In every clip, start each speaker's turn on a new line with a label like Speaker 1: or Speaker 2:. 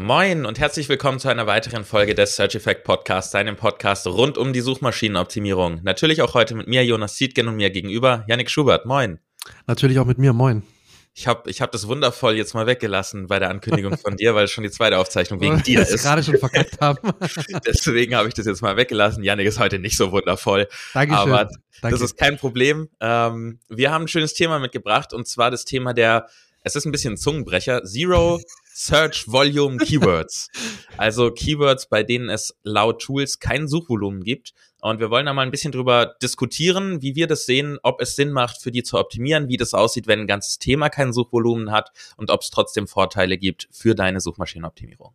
Speaker 1: Moin und herzlich willkommen zu einer weiteren Folge des Search Effect Podcasts, deinem Podcast rund um die Suchmaschinenoptimierung. Natürlich auch heute mit mir, Jonas Siedgen und mir gegenüber, Yannick Schubert. Moin.
Speaker 2: Natürlich auch mit mir. Moin.
Speaker 1: Ich habe ich hab das wundervoll jetzt mal weggelassen bei der Ankündigung von dir, weil es schon die zweite Aufzeichnung wegen dir ist.
Speaker 2: gerade schon verkackt haben.
Speaker 1: Deswegen habe ich das jetzt mal weggelassen. Janik ist heute nicht so wundervoll.
Speaker 2: Dankeschön.
Speaker 1: Aber
Speaker 2: Danke.
Speaker 1: das ist kein Problem. Ähm, wir haben ein schönes Thema mitgebracht und zwar das Thema der, es ist ein bisschen Zungenbrecher, Zero Search Volume Keywords. Also Keywords, bei denen es laut Tools kein Suchvolumen gibt. Und wir wollen da mal ein bisschen drüber diskutieren, wie wir das sehen, ob es Sinn macht, für die zu optimieren, wie das aussieht, wenn ein ganzes Thema kein Suchvolumen hat und ob es trotzdem Vorteile gibt für deine Suchmaschinenoptimierung.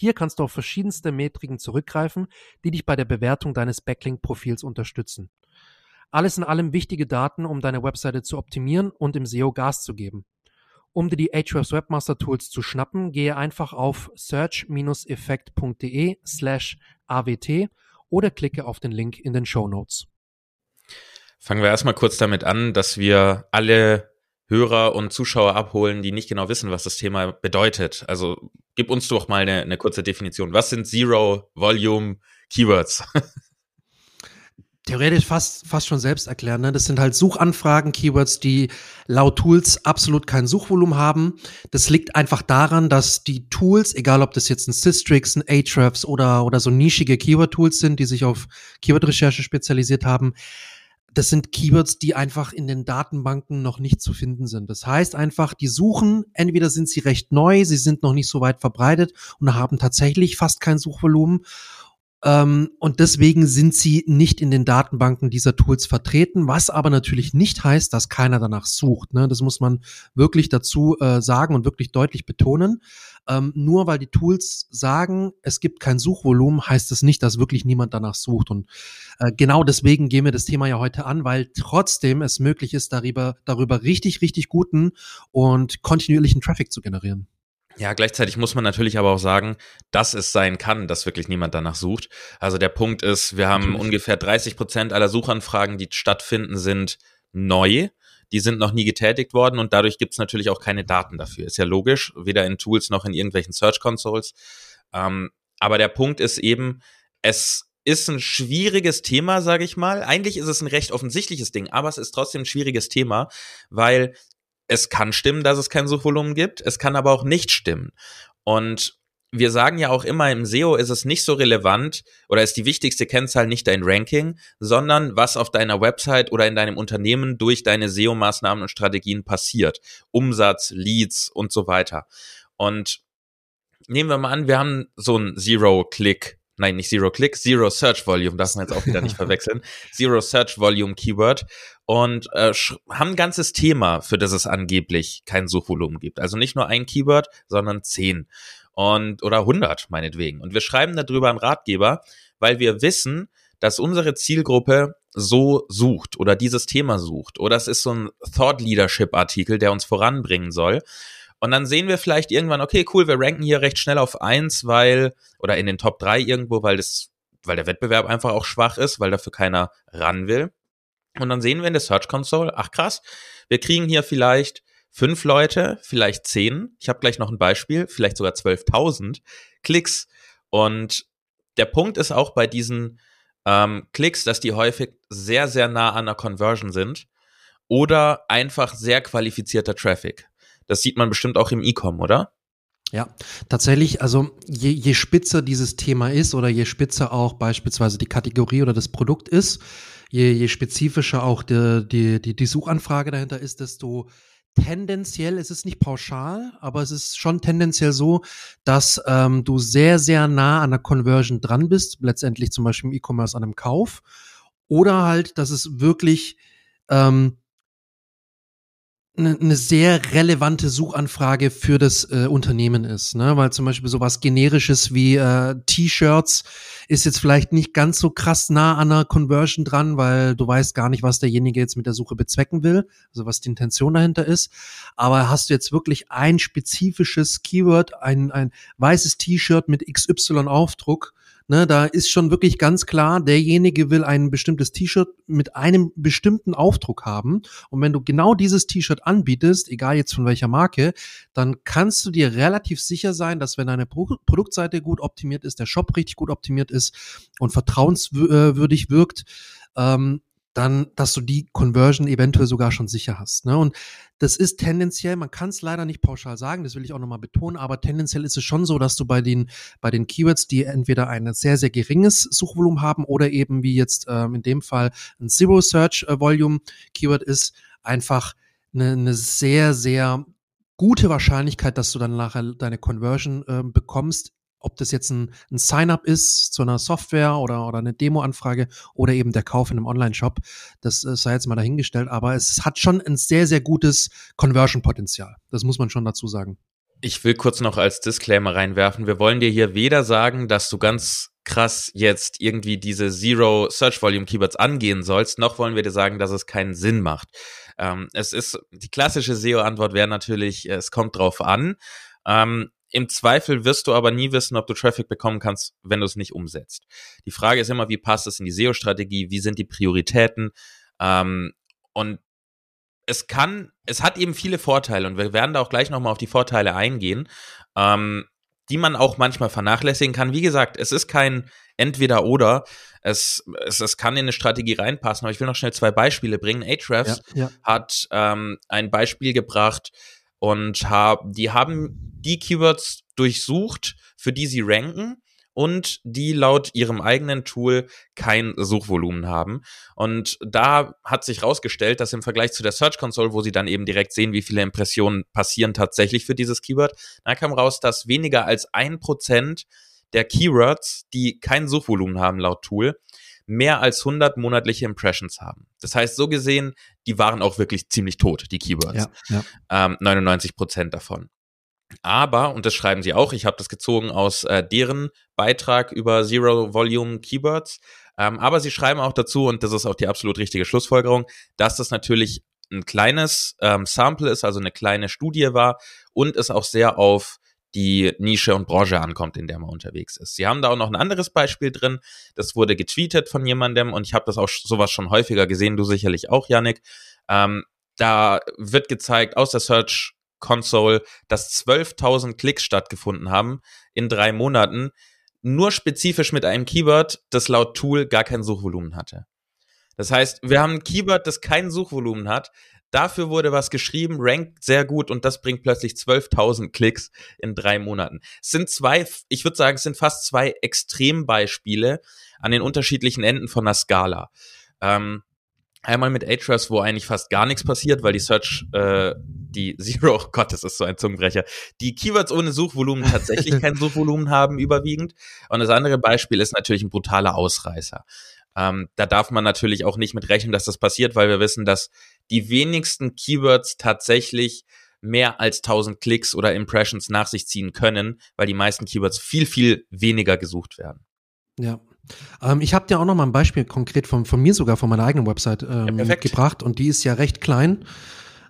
Speaker 2: Hier kannst du auf verschiedenste Metriken zurückgreifen, die dich bei der Bewertung deines Backlink-Profils unterstützen. Alles in allem wichtige Daten, um deine Webseite zu optimieren und im SEO Gas zu geben. Um dir die Ahrefs Webmaster Tools zu schnappen, gehe einfach auf search-effekt.de slash awt oder klicke auf den Link in den Show Notes.
Speaker 1: Fangen wir erstmal kurz damit an, dass wir alle Hörer und Zuschauer abholen, die nicht genau wissen, was das Thema bedeutet. Also gib uns doch mal eine, eine kurze Definition. Was sind Zero Volume Keywords?
Speaker 2: theoretisch fast, fast schon selbst erklären. Ne? Das sind halt Suchanfragen, Keywords, die laut Tools absolut kein Suchvolumen haben. Das liegt einfach daran, dass die Tools, egal ob das jetzt ein Systrix, ein Ahrefs oder, oder so nischige Keyword-Tools sind, die sich auf Keyword-Recherche spezialisiert haben, das sind Keywords, die einfach in den Datenbanken noch nicht zu finden sind. Das heißt einfach, die suchen, entweder sind sie recht neu, sie sind noch nicht so weit verbreitet und haben tatsächlich fast kein Suchvolumen ähm, und deswegen sind sie nicht in den Datenbanken dieser Tools vertreten, was aber natürlich nicht heißt, dass keiner danach sucht. Ne? Das muss man wirklich dazu äh, sagen und wirklich deutlich betonen. Ähm, nur weil die Tools sagen, es gibt kein Suchvolumen, heißt das nicht, dass wirklich niemand danach sucht. Und äh, genau deswegen gehen wir das Thema ja heute an, weil trotzdem es möglich ist, darüber, darüber richtig, richtig guten und kontinuierlichen Traffic zu generieren.
Speaker 1: Ja, gleichzeitig muss man natürlich aber auch sagen, dass es sein kann, dass wirklich niemand danach sucht. Also der Punkt ist, wir haben natürlich. ungefähr 30 Prozent aller Suchanfragen, die stattfinden, sind neu. Die sind noch nie getätigt worden und dadurch gibt es natürlich auch keine Daten dafür. Ist ja logisch, weder in Tools noch in irgendwelchen Search Consoles. Ähm, aber der Punkt ist eben, es ist ein schwieriges Thema, sage ich mal. Eigentlich ist es ein recht offensichtliches Ding, aber es ist trotzdem ein schwieriges Thema, weil es kann stimmen, dass es kein Suchvolumen gibt, es kann aber auch nicht stimmen. Und wir sagen ja auch immer, im SEO ist es nicht so relevant oder ist die wichtigste Kennzahl nicht dein Ranking, sondern was auf deiner Website oder in deinem Unternehmen durch deine SEO-Maßnahmen und Strategien passiert. Umsatz, Leads und so weiter. Und nehmen wir mal an, wir haben so ein Zero-Click nein, nicht Zero Click, Zero Search Volume, darf man jetzt auch wieder nicht verwechseln, Zero Search Volume Keyword und äh, haben ein ganzes Thema, für das es angeblich kein Suchvolumen gibt. Also nicht nur ein Keyword, sondern zehn und oder 100 meinetwegen. Und wir schreiben darüber einen Ratgeber, weil wir wissen, dass unsere Zielgruppe so sucht oder dieses Thema sucht oder es ist so ein Thought Leadership Artikel, der uns voranbringen soll. Und dann sehen wir vielleicht irgendwann, okay, cool, wir ranken hier recht schnell auf eins, weil, oder in den Top drei irgendwo, weil das, weil der Wettbewerb einfach auch schwach ist, weil dafür keiner ran will. Und dann sehen wir in der Search Console, ach krass, wir kriegen hier vielleicht fünf Leute, vielleicht zehn, ich habe gleich noch ein Beispiel, vielleicht sogar 12.000 Klicks. Und der Punkt ist auch bei diesen ähm, Klicks, dass die häufig sehr, sehr nah an der Conversion sind oder einfach sehr qualifizierter Traffic. Das sieht man bestimmt auch im E-Com, oder?
Speaker 2: Ja, tatsächlich, also je, je spitzer dieses Thema ist oder je spitzer auch beispielsweise die Kategorie oder das Produkt ist, je, je spezifischer auch die, die, die, die Suchanfrage dahinter ist, desto tendenziell, es ist nicht pauschal, aber es ist schon tendenziell so, dass ähm, du sehr, sehr nah an der Conversion dran bist, letztendlich zum Beispiel im E-Commerce an einem Kauf. Oder halt, dass es wirklich ähm, eine, eine sehr relevante Suchanfrage für das äh, Unternehmen ist, ne? Weil zum Beispiel sowas generisches wie äh, T-Shirts ist jetzt vielleicht nicht ganz so krass nah an einer Conversion dran, weil du weißt gar nicht, was derjenige jetzt mit der Suche bezwecken will, also was die Intention dahinter ist. Aber hast du jetzt wirklich ein spezifisches Keyword, ein, ein weißes T-Shirt mit XY-Aufdruck, Ne, da ist schon wirklich ganz klar, derjenige will ein bestimmtes T-Shirt mit einem bestimmten Aufdruck haben. Und wenn du genau dieses T-Shirt anbietest, egal jetzt von welcher Marke, dann kannst du dir relativ sicher sein, dass wenn deine Pro Produktseite gut optimiert ist, der Shop richtig gut optimiert ist und vertrauenswürdig wirkt, ähm, dann, dass du die Conversion eventuell sogar schon sicher hast. Ne? Und das ist tendenziell, man kann es leider nicht pauschal sagen, das will ich auch nochmal betonen, aber tendenziell ist es schon so, dass du bei den, bei den Keywords, die entweder ein sehr, sehr geringes Suchvolumen haben oder eben wie jetzt ähm, in dem Fall ein Zero Search äh, Volume Keyword ist, einfach eine, eine sehr, sehr gute Wahrscheinlichkeit, dass du dann nachher deine Conversion äh, bekommst, ob das jetzt ein, ein Sign-up ist zu einer Software oder, oder eine Demo-Anfrage oder eben der Kauf in einem Online-Shop, das äh, sei jetzt mal dahingestellt, aber es hat schon ein sehr, sehr gutes Conversion-Potenzial. Das muss man schon dazu sagen.
Speaker 1: Ich will kurz noch als Disclaimer reinwerfen. Wir wollen dir hier weder sagen, dass du ganz krass jetzt irgendwie diese Zero Search Volume Keywords angehen sollst, noch wollen wir dir sagen, dass es keinen Sinn macht. Ähm, es ist, die klassische SEO-Antwort wäre natürlich, es kommt drauf an. Ähm, im Zweifel wirst du aber nie wissen, ob du Traffic bekommen kannst, wenn du es nicht umsetzt. Die Frage ist immer, wie passt es in die SEO-Strategie? Wie sind die Prioritäten? Ähm, und es kann, es hat eben viele Vorteile und wir werden da auch gleich nochmal auf die Vorteile eingehen, ähm, die man auch manchmal vernachlässigen kann. Wie gesagt, es ist kein entweder oder. Es, es, es kann in eine Strategie reinpassen, aber ich will noch schnell zwei Beispiele bringen. Ahrefs ja, ja. hat ähm, ein Beispiel gebracht, und hab, die haben die Keywords durchsucht, für die sie ranken und die laut ihrem eigenen Tool kein Suchvolumen haben. Und da hat sich herausgestellt, dass im Vergleich zu der Search Console, wo sie dann eben direkt sehen, wie viele Impressionen passieren tatsächlich für dieses Keyword, da kam raus, dass weniger als ein Prozent der Keywords, die kein Suchvolumen haben laut Tool, mehr als 100 monatliche Impressions haben. Das heißt, so gesehen, die waren auch wirklich ziemlich tot, die Keywords. Ja, ja. Ähm, 99 Prozent davon. Aber, und das schreiben sie auch, ich habe das gezogen aus äh, deren Beitrag über Zero Volume Keywords, ähm, aber sie schreiben auch dazu, und das ist auch die absolut richtige Schlussfolgerung, dass das natürlich ein kleines ähm, Sample ist, also eine kleine Studie war und es auch sehr auf die Nische und Branche ankommt, in der man unterwegs ist. Sie haben da auch noch ein anderes Beispiel drin. Das wurde getweetet von jemandem und ich habe das auch sowas schon häufiger gesehen, du sicherlich auch, Yannick. Ähm, da wird gezeigt aus der Search Console, dass 12.000 Klicks stattgefunden haben in drei Monaten, nur spezifisch mit einem Keyword, das laut Tool gar kein Suchvolumen hatte. Das heißt, wir haben ein Keyword, das kein Suchvolumen hat, Dafür wurde was geschrieben, rankt sehr gut und das bringt plötzlich 12.000 Klicks in drei Monaten. Es sind zwei, ich würde sagen, es sind fast zwei Extrembeispiele an den unterschiedlichen Enden von der Skala. Ähm, einmal mit Ahrefs, wo eigentlich fast gar nichts passiert, weil die Search, äh, die Zero, oh Gott, das ist so ein Zungenbrecher, die Keywords ohne Suchvolumen tatsächlich kein Suchvolumen haben überwiegend. Und das andere Beispiel ist natürlich ein brutaler Ausreißer. Ähm, da darf man natürlich auch nicht mit rechnen, dass das passiert, weil wir wissen, dass die wenigsten Keywords tatsächlich mehr als 1000 Klicks oder Impressions nach sich ziehen können, weil die meisten Keywords viel, viel weniger gesucht werden.
Speaker 2: Ja. Ähm, ich habe dir auch noch mal ein Beispiel konkret von, von mir sogar von meiner eigenen Website ähm, ja, gebracht und die ist ja recht klein.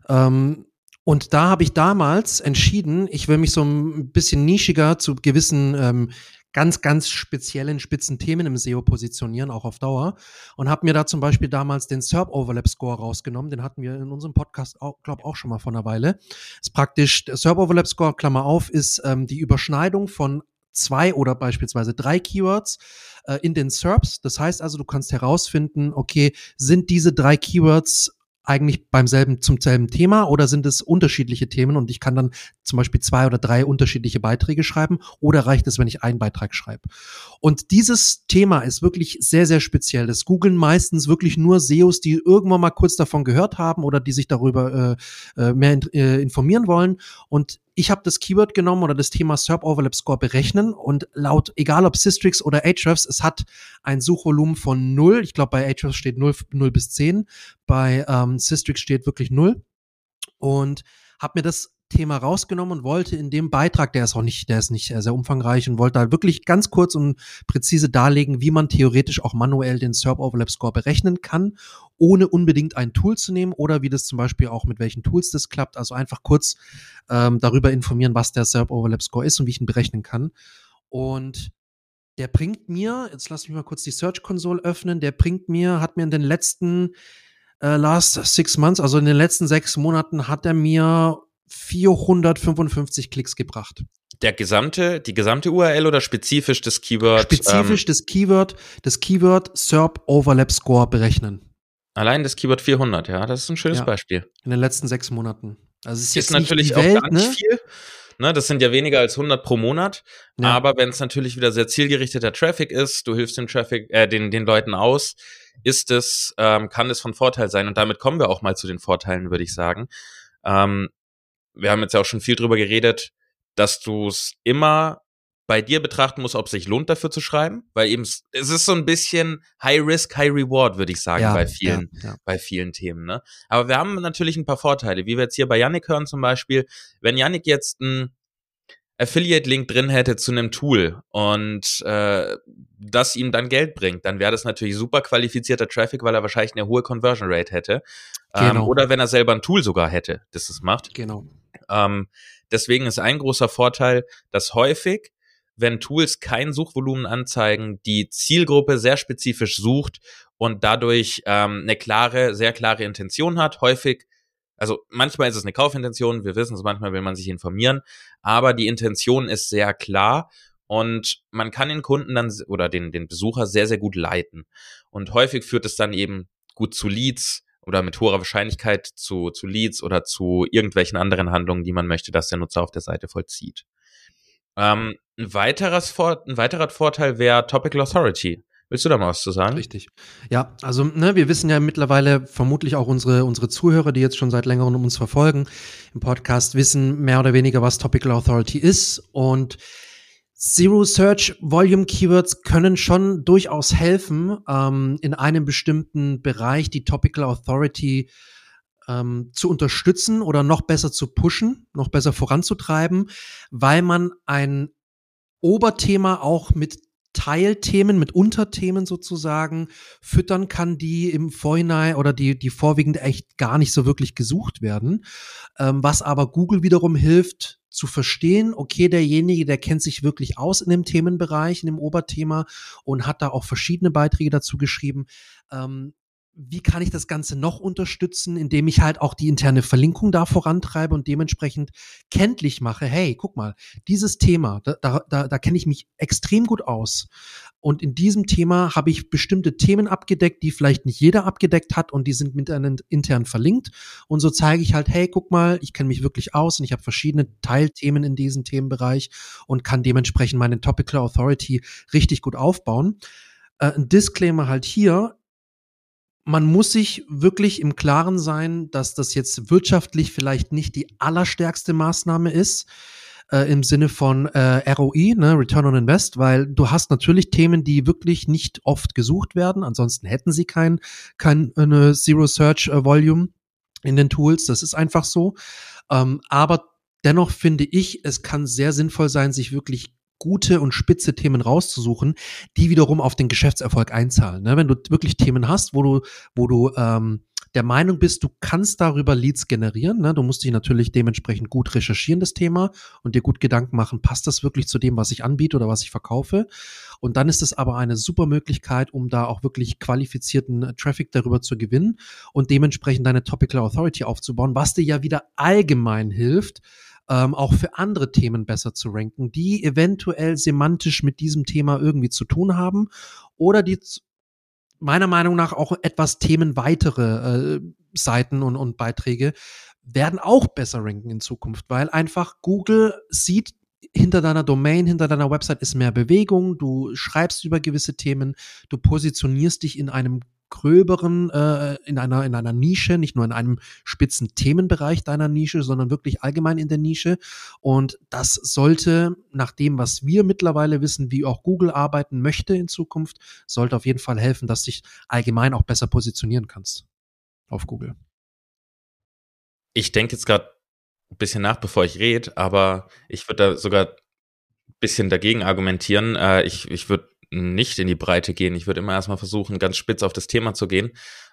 Speaker 2: Ähm, und da habe ich damals entschieden, ich will mich so ein bisschen nischiger zu gewissen ähm, ganz, ganz speziellen spitzen Themen im SEO positionieren, auch auf Dauer. Und habe mir da zum Beispiel damals den SERP Overlap Score rausgenommen. Den hatten wir in unserem Podcast, auch, glaube auch schon mal vor einer Weile. Ist praktisch, der SERP Overlap Score, Klammer auf, ist ähm, die Überschneidung von zwei oder beispielsweise drei Keywords äh, in den SERPs. Das heißt also, du kannst herausfinden, okay, sind diese drei Keywords eigentlich beim selben, zum selben Thema oder sind es unterschiedliche Themen und ich kann dann zum Beispiel zwei oder drei unterschiedliche Beiträge schreiben oder reicht es, wenn ich einen Beitrag schreibe? Und dieses Thema ist wirklich sehr, sehr speziell. Das googeln meistens wirklich nur SEOs, die irgendwann mal kurz davon gehört haben oder die sich darüber äh, äh mehr in, äh, informieren wollen. Und ich habe das Keyword genommen oder das Thema SERP Overlap Score berechnen und laut, egal ob Systrix oder Ahrefs, es hat ein Suchvolumen von 0. Ich glaube, bei Ahrefs steht 0, 0 bis 10. Bei ähm, Systrix steht wirklich 0. und habe mir das Thema rausgenommen und wollte in dem Beitrag, der ist auch nicht, der ist nicht sehr, umfangreich und wollte da wirklich ganz kurz und präzise darlegen, wie man theoretisch auch manuell den SERP Overlap Score berechnen kann, ohne unbedingt ein Tool zu nehmen oder wie das zum Beispiel auch mit welchen Tools das klappt. Also einfach kurz ähm, darüber informieren, was der SERP Overlap Score ist und wie ich ihn berechnen kann. Und der bringt mir, jetzt lass mich mal kurz die Search Console öffnen, der bringt mir, hat mir in den letzten äh, last six months, also in den letzten sechs Monaten hat er mir 455 Klicks gebracht.
Speaker 1: Der gesamte, die gesamte URL oder spezifisch das Keyword?
Speaker 2: Spezifisch ähm, das Keyword, das Keyword SERP Overlap Score berechnen.
Speaker 1: Allein das Keyword 400, ja, das ist ein schönes
Speaker 2: Ja.
Speaker 1: Beispiel.
Speaker 2: In den letzten sechs Monaten. Also es ist
Speaker 1: Ist natürlich
Speaker 2: nicht
Speaker 1: auch
Speaker 2: Welt,
Speaker 1: gar nicht
Speaker 2: ne?
Speaker 1: viel. Ne, das sind ja weniger als 100 pro Monat.
Speaker 2: Ja.
Speaker 1: Aber wenn es natürlich wieder sehr zielgerichteter Traffic ist, du hilfst dem Traffic, äh, den, den Leuten aus, ist es, ähm, kann es von Vorteil sein. Und damit kommen wir auch mal zu den Vorteilen, würde ich sagen. Ähm, wir haben jetzt ja auch schon viel drüber geredet, dass du es immer bei dir betrachten musst, ob es sich lohnt, dafür zu schreiben, weil eben es ist so ein bisschen High Risk, High Reward, würde ich sagen,
Speaker 2: ja,
Speaker 1: bei vielen,
Speaker 2: Ja, ja.
Speaker 1: bei vielen Themen. Ne? Aber wir haben natürlich ein paar Vorteile, wie wir jetzt hier bei Yannick hören zum Beispiel. Wenn Yannick jetzt einen Affiliate-Link drin hätte zu einem Tool und äh, das ihm dann Geld bringt, dann wäre das natürlich super qualifizierter Traffic, weil er wahrscheinlich eine hohe Conversion Rate hätte. Ähm,
Speaker 2: Genau.
Speaker 1: oder wenn er selber ein Tool sogar hätte, das es macht.
Speaker 2: Genau.
Speaker 1: Ähm, deswegen ist ein großer Vorteil, dass häufig, wenn Tools kein Suchvolumen anzeigen, die Zielgruppe sehr spezifisch sucht und dadurch ähm, eine klare, sehr klare Intention hat. Häufig, also manchmal ist es eine Kaufintention, wir wissen es, manchmal will man sich informieren, aber die Intention ist sehr klar und man kann den Kunden dann oder den, den Besucher sehr, sehr gut leiten. Und häufig führt es dann eben gut zu Leads oder mit hoher Wahrscheinlichkeit zu, zu Leads oder zu irgendwelchen anderen Handlungen, die man möchte, dass der Nutzer auf der Seite vollzieht. Ähm, ein, weiteres Vor ein weiterer Vorteil wäre Topical Authority. Willst du da mal was zu sagen?
Speaker 2: Richtig. Ja, also ne, wir wissen ja mittlerweile vermutlich auch unsere unsere Zuhörer, die jetzt schon seit längerem uns verfolgen im Podcast, wissen mehr oder weniger, was Topical Authority ist und Zero Search Volume Keywords können schon durchaus helfen, ähm, in einem bestimmten Bereich die Topical Authority ähm, zu unterstützen oder noch besser zu pushen, noch besser voranzutreiben, weil man ein Oberthema auch mit Teilthemen, mit Unterthemen sozusagen füttern kann, die im Vorhinein oder die, die vorwiegend echt gar nicht so wirklich gesucht werden. Ähm, was aber Google wiederum hilft zu verstehen, okay, derjenige, der kennt sich wirklich aus in dem Themenbereich, in dem Oberthema und hat da auch verschiedene Beiträge dazu geschrieben. Ähm, wie kann ich das Ganze noch unterstützen, indem ich halt auch die interne Verlinkung da vorantreibe und dementsprechend kenntlich mache, hey, guck mal, dieses Thema, da, da, da, kenne ich mich extrem gut aus. Und in diesem Thema habe ich bestimmte Themen abgedeckt, die vielleicht nicht jeder abgedeckt hat und die sind miteinander intern verlinkt. Und so zeige ich halt, hey, guck mal, ich kenne mich wirklich aus und ich habe verschiedene Teilthemen in diesem Themenbereich und kann dementsprechend meine Topical Authority richtig gut aufbauen. Äh, ein Disclaimer halt hier, man muss sich wirklich im Klaren sein, dass das jetzt wirtschaftlich vielleicht nicht die allerstärkste Maßnahme ist äh, im Sinne von äh, ROI, ne, Return on Invest, weil du hast natürlich Themen, die wirklich nicht oft gesucht werden. Ansonsten hätten sie kein, kein eine Zero Search äh, Volume in den Tools. Das ist einfach so. Ähm, aber dennoch finde ich, es kann sehr sinnvoll sein, sich wirklich gute und spitze Themen rauszusuchen, die wiederum auf den Geschäftserfolg einzahlen. Ne? Wenn du wirklich Themen hast, wo du, wo du ähm, der Meinung bist, du kannst darüber Leads generieren. Ne? Du musst dich natürlich dementsprechend gut recherchieren, das Thema, und dir gut Gedanken machen, passt das wirklich zu dem, was ich anbiete oder was ich verkaufe. Und dann ist es aber eine super Möglichkeit, um da auch wirklich qualifizierten äh, Traffic darüber zu gewinnen und dementsprechend deine Topical Authority aufzubauen, was dir ja wieder allgemein hilft, ähm, auch für andere Themen besser zu ranken, die eventuell semantisch mit diesem Thema irgendwie zu tun haben oder die meiner Meinung nach auch etwas themenweitere äh, Seiten und, und Beiträge werden auch besser ranken in Zukunft, weil einfach Google sieht, hinter deiner Domain, hinter deiner Website ist mehr Bewegung, du schreibst über gewisse Themen, du positionierst dich in einem gröberen, äh, in einer, in einer Nische, nicht nur in einem spitzen Themenbereich deiner Nische, sondern wirklich allgemein in der Nische. Und das sollte, nach dem, was wir mittlerweile wissen, wie auch Google arbeiten möchte in Zukunft, sollte auf jeden Fall helfen, dass dich allgemein auch besser positionieren kannst auf Google.
Speaker 1: Ich denke jetzt gerade ein bisschen nach, bevor ich rede, aber ich würde da sogar ein bisschen dagegen argumentieren. Äh, ich ich würde nicht in die Breite gehen. Ich würde immer erstmal versuchen, ganz spitz auf das Thema zu gehen,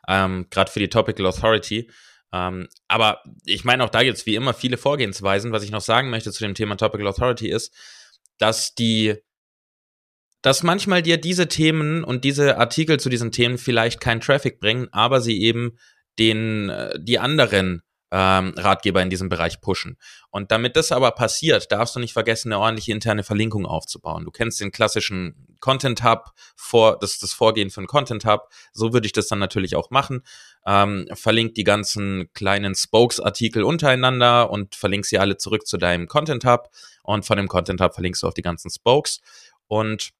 Speaker 1: ähm, gerade für die Topical Authority. Ähm, aber ich meine, auch da es wie immer viele Vorgehensweisen. Was ich noch sagen möchte zu dem Thema Topical Authority ist, dass die, dass manchmal dir diese Themen und diese Artikel zu diesen Themen vielleicht keinen Traffic bringen, aber sie eben den, äh, die anderen ähm, Ratgeber in diesem Bereich pushen. Und damit das aber passiert, darfst du nicht vergessen, eine ordentliche interne Verlinkung aufzubauen. Du kennst den klassischen Content Hub, vor, das das Vorgehen von Content Hub. So würde ich das dann natürlich auch machen. Ähm, verlink die ganzen kleinen Spokes-Artikel untereinander und verlink sie alle zurück zu deinem Content Hub. Und von dem Content Hub verlinkst du auf die ganzen Spokes. Und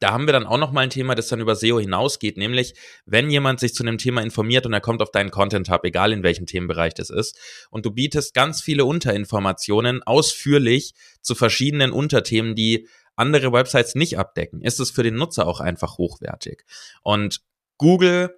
Speaker 1: da haben wir dann auch noch mal ein Thema, das dann über SEO hinausgeht, nämlich wenn jemand sich zu einem Thema informiert und er kommt auf deinen Content Hub, egal in welchem Themenbereich das ist, und du bietest ganz viele Unterinformationen ausführlich zu verschiedenen Unterthemen, die andere Websites nicht abdecken, ist es für den Nutzer auch einfach hochwertig. Und Google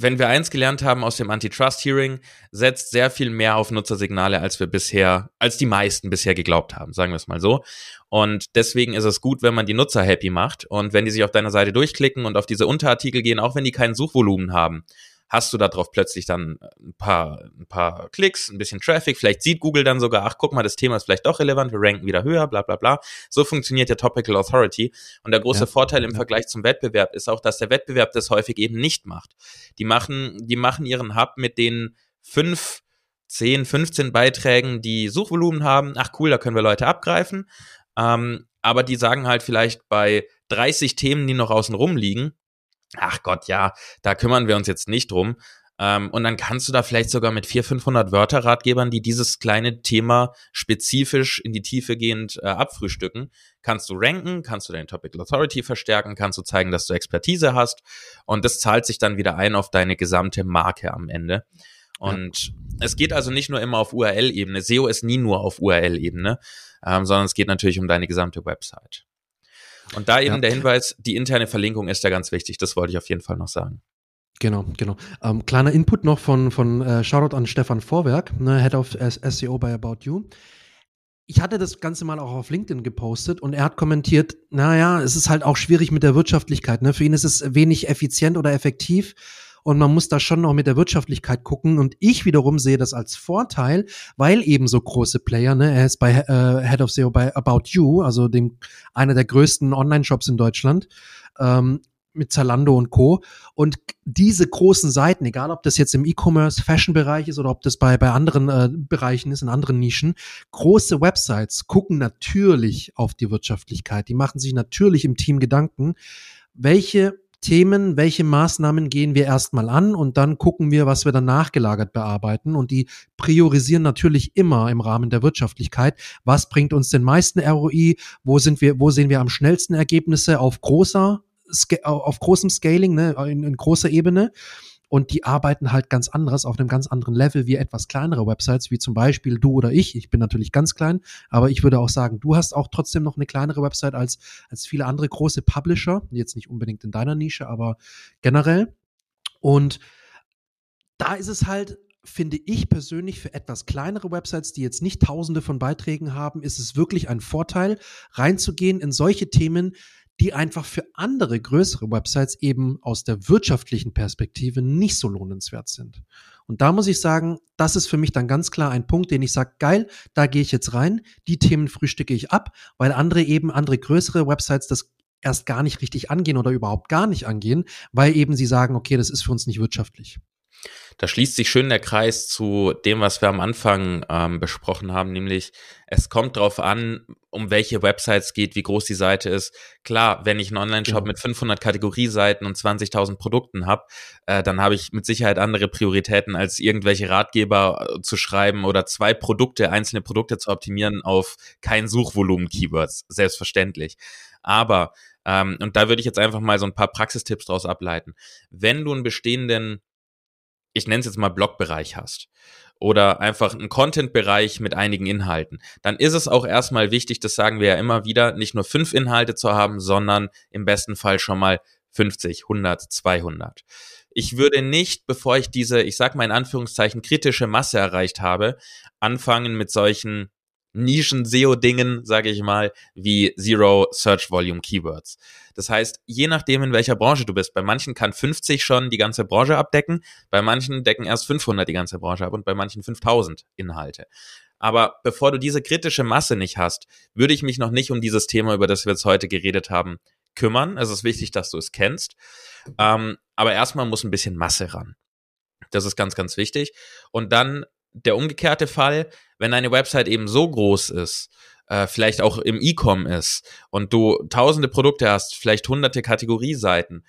Speaker 1: wenn wir eins gelernt haben aus dem Antitrust-Hearing, setzt sehr viel mehr auf Nutzersignale, als wir bisher, als die meisten bisher geglaubt haben, sagen wir es mal so. Und deswegen ist es gut, wenn man die Nutzer happy macht und wenn die sich auf deiner Seite durchklicken und auf diese Unterartikel gehen, auch wenn die kein Suchvolumen haben, hast du darauf plötzlich dann ein paar, ein paar Klicks, ein bisschen Traffic, vielleicht sieht Google dann sogar, ach guck mal, das Thema ist vielleicht doch relevant, wir ranken wieder höher, bla bla bla. So funktioniert der Topical Authority. Und der große ja. Vorteil im Vergleich zum Wettbewerb ist auch, dass der Wettbewerb das häufig eben nicht macht. Die machen, die machen ihren Hub mit den fünf 10, 15 Beiträgen, die Suchvolumen haben. Ach cool, da können wir Leute abgreifen. Ähm, aber die sagen halt vielleicht bei 30 Themen, die noch außen rum liegen, ach Gott, ja, da kümmern wir uns jetzt nicht drum. Ähm, und dann kannst du da vielleicht sogar mit 400, 500 Wörterratgebern, die dieses kleine Thema spezifisch in die Tiefe gehend äh, abfrühstücken, kannst du ranken, kannst du deine Topical Authority verstärken, kannst du zeigen, dass du Expertise hast und das zahlt sich dann wieder ein auf deine gesamte Marke am Ende. Und ja. es geht also nicht nur immer auf URL-Ebene. SEO ist nie nur auf URL-Ebene, ähm, sondern es geht natürlich um deine gesamte Website. Und da eben ja. der Hinweis, die interne Verlinkung ist ja ganz wichtig. Das wollte ich auf jeden Fall noch sagen.
Speaker 2: Genau, genau. Ähm, kleiner Input noch von, von äh, Shoutout an Stefan Vorwerk, ne, Head of SEO bei About You. Ich hatte das Ganze mal auch auf LinkedIn gepostet und er hat kommentiert, naja, es ist halt auch schwierig mit der Wirtschaftlichkeit. Ne? Für ihn ist es wenig effizient oder effektiv und man muss da schon noch mit der Wirtschaftlichkeit gucken. Und ich wiederum sehe das als Vorteil, weil eben so große Player, ne, er ist bei äh, Head of SEO bei About You, also dem einer der größten Online-Shops in Deutschland, ähm, mit Zalando und Co. Und diese großen Seiten, egal ob das jetzt im E-Commerce, Fashion-Bereich ist oder ob das bei, bei anderen äh, Bereichen ist, in anderen Nischen, große Websites gucken natürlich auf die Wirtschaftlichkeit. Die machen sich natürlich im Team Gedanken, welche Themen, welche Maßnahmen gehen wir erstmal an und dann gucken wir, was wir dann nachgelagert bearbeiten. Und die priorisieren natürlich immer im Rahmen der Wirtschaftlichkeit. Was bringt uns den meisten ROI? Wo sind wir, wo sehen wir am schnellsten Ergebnisse auf großer, auf großem Scaling, ne, in, in großer Ebene? Und die arbeiten halt ganz anderes auf einem ganz anderen Level wie etwas kleinere Websites, wie zum Beispiel du oder ich. Ich bin natürlich ganz klein, aber ich würde auch sagen, du hast auch trotzdem noch eine kleinere Website als, als viele andere große Publisher. Jetzt nicht unbedingt in deiner Nische, aber generell. Und da ist es halt finde ich persönlich für etwas kleinere Websites, die jetzt nicht tausende von Beiträgen haben, ist es wirklich ein Vorteil, reinzugehen in solche Themen, die einfach für andere größere Websites eben aus der wirtschaftlichen Perspektive nicht so lohnenswert sind. Und da muss ich sagen, das ist für mich dann ganz klar ein Punkt, den ich sage, geil, da gehe ich jetzt rein, die Themen frühstücke ich ab, weil andere eben, andere größere Websites das erst gar nicht richtig angehen oder überhaupt gar nicht angehen, weil eben sie sagen, okay, das ist für uns nicht wirtschaftlich.
Speaker 1: Da schließt sich schön der Kreis zu dem, was wir am Anfang ähm, besprochen haben, nämlich es kommt darauf an, um welche Websites geht, wie groß die Seite ist. Klar, wenn ich einen Online-Shop genau. mit 500 Kategorieseiten und 20.000 Produkten habe, äh, dann habe ich mit Sicherheit andere Prioritäten, als irgendwelche Ratgeber äh, zu schreiben oder zwei Produkte, einzelne Produkte zu optimieren auf kein Suchvolumen-Keywords. Selbstverständlich. Aber, ähm, und da würde ich jetzt einfach mal so ein paar Praxistipps draus ableiten. Wenn du einen bestehenden ich nenne es jetzt mal Blogbereich hast oder einfach einen Content-Bereich mit einigen Inhalten, dann ist es auch erstmal wichtig, das sagen wir ja immer wieder, nicht nur fünf Inhalte zu haben, sondern im besten Fall schon mal 50, 100, 200. Ich würde nicht, bevor ich diese, ich sag mal in Anführungszeichen, kritische Masse erreicht habe, anfangen mit solchen Nischen-SEO-Dingen, sage ich mal, wie Zero Search Volume Keywords. Das heißt, je nachdem, in welcher Branche du bist, bei manchen kann 50 schon die ganze Branche abdecken, bei manchen decken erst 500 die ganze Branche ab und bei manchen 5000 Inhalte. Aber bevor du diese kritische Masse nicht hast, würde ich mich noch nicht um dieses Thema, über das wir jetzt heute geredet haben, kümmern. Es ist wichtig, dass du es kennst. Ähm, aber erstmal muss ein bisschen Masse ran. Das ist ganz, ganz wichtig. Und dann der umgekehrte Fall, wenn deine Website eben so groß ist, äh, vielleicht auch im E-Com ist und du tausende Produkte hast, vielleicht hunderte Kategorieseiten,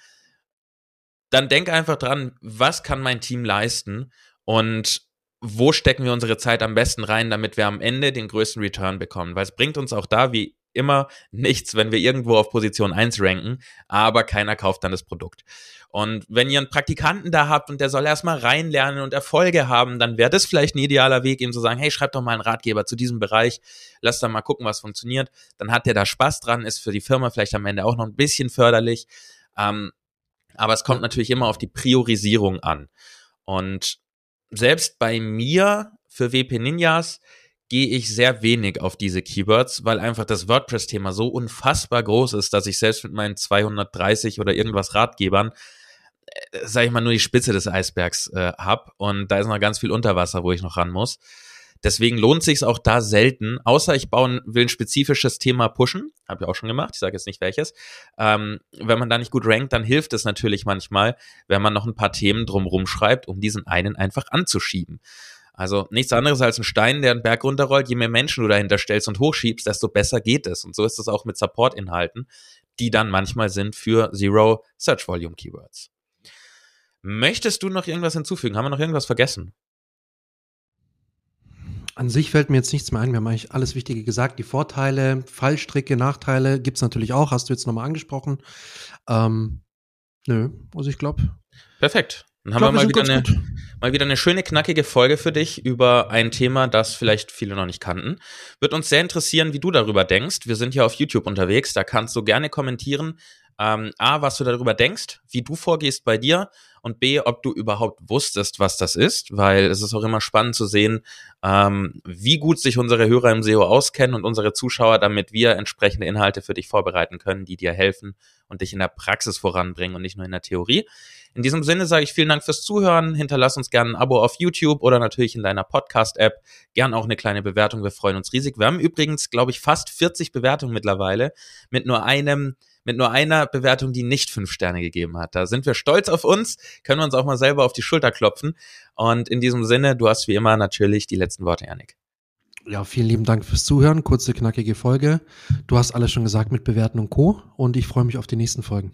Speaker 1: dann denk einfach dran, was kann mein Team leisten und wo stecken wir unsere Zeit am besten rein, damit wir am Ende den größten Return bekommen. Weil es bringt uns auch da, wie immer nichts, wenn wir irgendwo auf Position 1 ranken, aber keiner kauft dann das Produkt. Und wenn ihr einen Praktikanten da habt und der soll erstmal reinlernen und Erfolge haben, dann wäre das vielleicht ein idealer Weg, ihm zu sagen, hey, schreib doch mal einen Ratgeber zu diesem Bereich, lass da mal gucken, was funktioniert. Dann hat der da Spaß dran, ist für die Firma vielleicht am Ende auch noch ein bisschen förderlich. Ähm, aber es kommt natürlich immer auf die Priorisierung an. Und selbst bei mir für WP Ninjas gehe ich sehr wenig auf diese Keywords, weil einfach das WordPress-Thema so unfassbar groß ist, dass ich selbst mit meinen 230 oder irgendwas Ratgebern, äh, sage ich mal, nur die Spitze des Eisbergs äh, habe und da ist noch ganz viel Unterwasser, wo ich noch ran muss. Deswegen lohnt sich auch da selten, außer ich bauen, will ein spezifisches Thema pushen, habe ich auch schon gemacht, ich sage jetzt nicht welches. Ähm, wenn man da nicht gut rankt, dann hilft es natürlich manchmal, wenn man noch ein paar Themen drumrum schreibt, um diesen einen einfach anzuschieben. Also nichts anderes als ein Stein, der einen Berg runterrollt. Je mehr Menschen du dahinter stellst und hochschiebst, desto besser geht es. Und so ist es auch mit Support-Inhalten, die dann manchmal sind für Zero Search Volume Keywords. Möchtest du noch irgendwas hinzufügen? Haben wir noch irgendwas vergessen?
Speaker 2: An sich fällt mir jetzt nichts mehr ein. Wir haben eigentlich alles Wichtige gesagt. Die Vorteile, Fallstricke, Nachteile gibt's natürlich auch. Hast du jetzt nochmal angesprochen. Ähm, nö, also ich glaube.
Speaker 1: Perfekt. Dann haben glaub, wir mal wieder, eine, mal wieder eine schöne, knackige Folge für dich über ein Thema, das vielleicht viele noch nicht kannten. Wird uns sehr interessieren, wie du darüber denkst. Wir sind ja auf YouTube unterwegs, da kannst du gerne kommentieren. Ähm, A, was du darüber denkst, wie du vorgehst bei dir und B, ob du überhaupt wusstest, was das ist, weil es ist auch immer spannend zu sehen, ähm, wie gut sich unsere Hörer im SEO auskennen und unsere Zuschauer, damit wir entsprechende Inhalte für dich vorbereiten können, die dir helfen und dich in der Praxis voranbringen und nicht nur in der Theorie. In diesem Sinne sage ich vielen Dank fürs Zuhören. Hinterlass uns gerne ein Abo auf YouTube oder natürlich in deiner Podcast-App. Gern auch eine kleine Bewertung. Wir freuen uns riesig. Wir haben übrigens, glaube ich, fast 40 Bewertungen mittlerweile mit nur einem mit nur einer Bewertung, die nicht fünf Sterne gegeben hat. Da sind wir stolz auf uns, können wir uns auch mal selber auf die Schulter klopfen. Und in diesem Sinne, du hast wie immer natürlich die letzten Worte, Janik.
Speaker 2: Ja, vielen lieben Dank fürs Zuhören. Kurze, knackige Folge. Du hast alles schon gesagt mit Bewerten und Co. Und ich freue mich auf die nächsten Folgen.